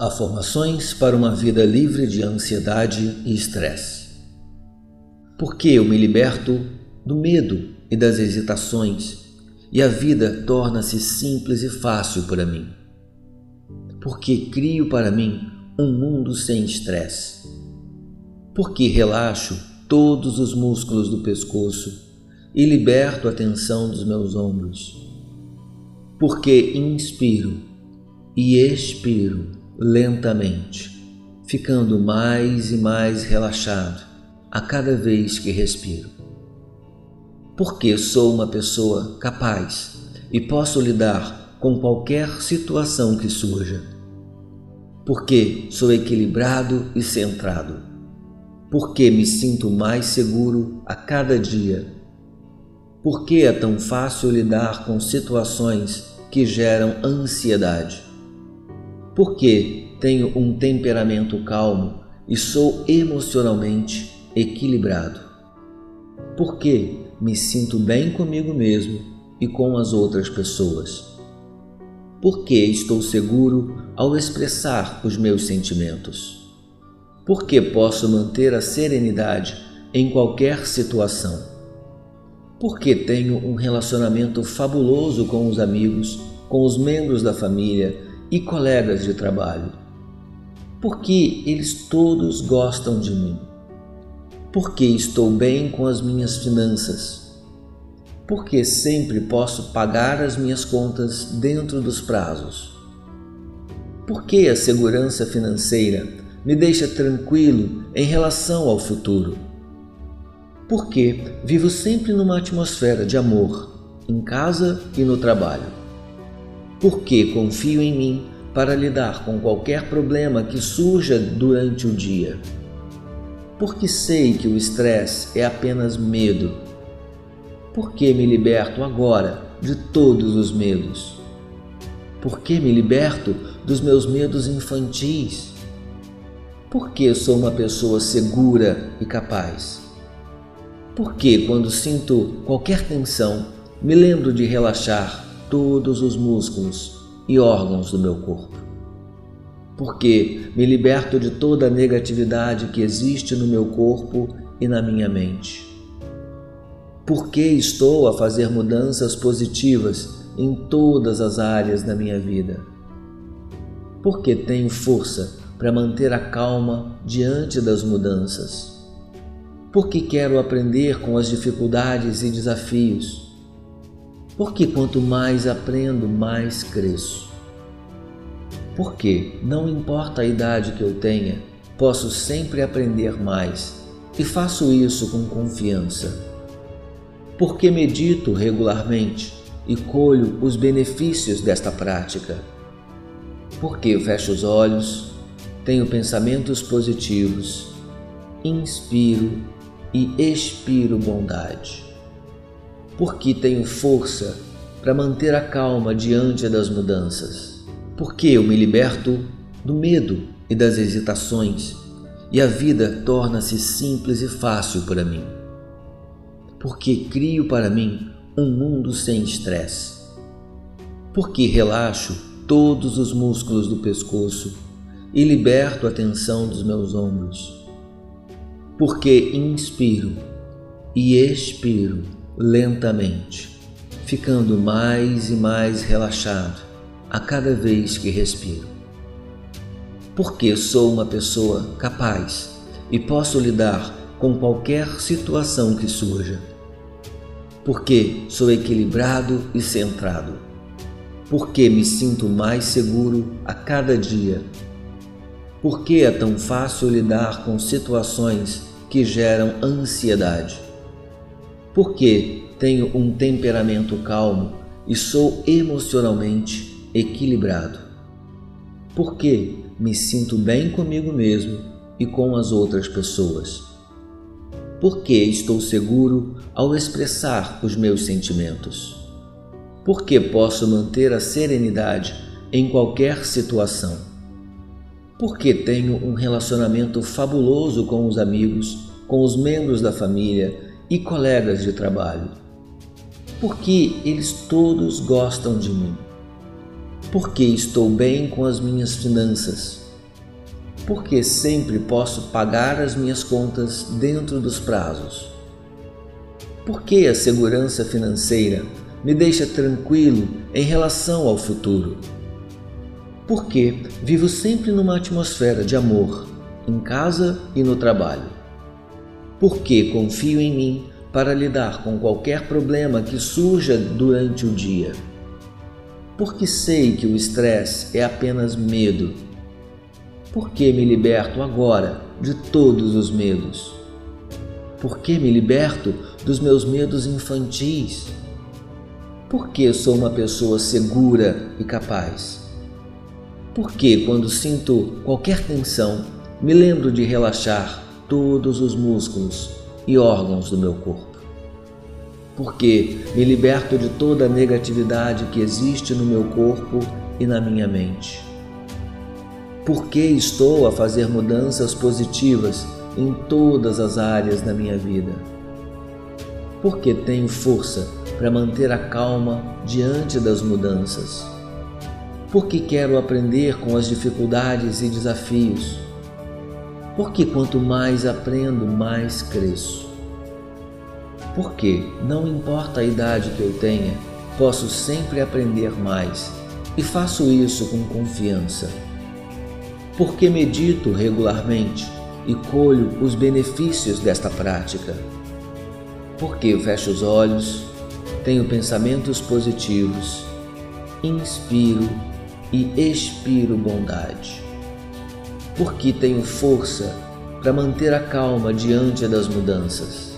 Afirmações para uma vida livre de ansiedade e estresse. Porque eu me liberto do medo e das hesitações e a vida torna-se simples e fácil para mim. Porque crio para mim um mundo sem estresse. Porque relaxo todos os músculos do pescoço e liberto a tensão dos meus ombros. Porque inspiro e expiro lentamente, ficando mais e mais relaxado a cada vez que respiro. Porque sou uma pessoa capaz e posso lidar com qualquer situação que surja. Porque sou equilibrado e centrado. Porque me sinto mais seguro a cada dia. Porque é tão fácil lidar com situações que geram ansiedade porque tenho um temperamento calmo e sou emocionalmente equilibrado. Porque me sinto bem comigo mesmo e com as outras pessoas. Porque estou seguro ao expressar os meus sentimentos. Porque posso manter a serenidade em qualquer situação. Porque tenho um relacionamento fabuloso com os amigos, com os membros da família e colegas de trabalho? Porque eles todos gostam de mim? Porque estou bem com as minhas finanças? Porque sempre posso pagar as minhas contas dentro dos prazos? Porque a segurança financeira me deixa tranquilo em relação ao futuro? Porque vivo sempre numa atmosfera de amor, em casa e no trabalho porque confio em mim para lidar com qualquer problema que surja durante o dia. Porque sei que o estresse é apenas medo. Porque me liberto agora de todos os medos. Porque me liberto dos meus medos infantis. Porque sou uma pessoa segura e capaz. Porque quando sinto qualquer tensão, me lembro de relaxar todos os músculos e órgãos do meu corpo. Porque me liberto de toda a negatividade que existe no meu corpo e na minha mente. Porque estou a fazer mudanças positivas em todas as áreas da minha vida. Porque tenho força para manter a calma diante das mudanças. Porque quero aprender com as dificuldades e desafios porque quanto mais aprendo, mais cresço. Porque, não importa a idade que eu tenha, posso sempre aprender mais e faço isso com confiança. Porque medito regularmente e colho os benefícios desta prática. Porque fecho os olhos, tenho pensamentos positivos, inspiro e expiro bondade porque tenho força para manter a calma diante das mudanças, porque eu me liberto do medo e das hesitações? E a vida torna-se simples e fácil para mim, porque crio para mim um mundo sem estresse, porque relaxo todos os músculos do pescoço e liberto a tensão dos meus ombros, porque inspiro e expiro lentamente, ficando mais e mais relaxado a cada vez que respiro. Porque sou uma pessoa capaz e posso lidar com qualquer situação que surja. Porque sou equilibrado e centrado. Porque me sinto mais seguro a cada dia. Porque é tão fácil lidar com situações que geram ansiedade porque tenho um temperamento calmo e sou emocionalmente equilibrado. Porque me sinto bem comigo mesmo e com as outras pessoas. Porque estou seguro ao expressar os meus sentimentos. Porque posso manter a serenidade em qualquer situação. Porque tenho um relacionamento fabuloso com os amigos, com os membros da família e colegas de trabalho, porque eles todos gostam de mim, porque estou bem com as minhas finanças, Porque sempre posso pagar as minhas contas dentro dos prazos. Porque a segurança financeira me deixa tranquilo em relação ao futuro. Porque vivo sempre numa atmosfera de amor, em casa e no trabalho. Porque confio em mim para lidar com qualquer problema que surja durante o dia. Porque sei que o estresse é apenas medo por que me liberto agora de todos os medos? Por que me liberto dos meus medos infantis? Por que sou uma pessoa segura e capaz? Por que, quando sinto qualquer tensão, me lembro de relaxar todos os músculos e órgãos do meu corpo? Por que me liberto de toda a negatividade que existe no meu corpo e na minha mente? Por que estou a fazer mudanças positivas em todas as áreas da minha vida? Porque tenho força para manter a calma diante das mudanças? Porque quero aprender com as dificuldades e desafios? Porque quanto mais aprendo, mais cresço? Porque, não importa a idade que eu tenha, posso sempre aprender mais e faço isso com confiança porque medito regularmente e colho os benefícios desta prática. Porque fecho os olhos, tenho pensamentos positivos, inspiro e expiro bondade. Porque tenho força para manter a calma diante das mudanças.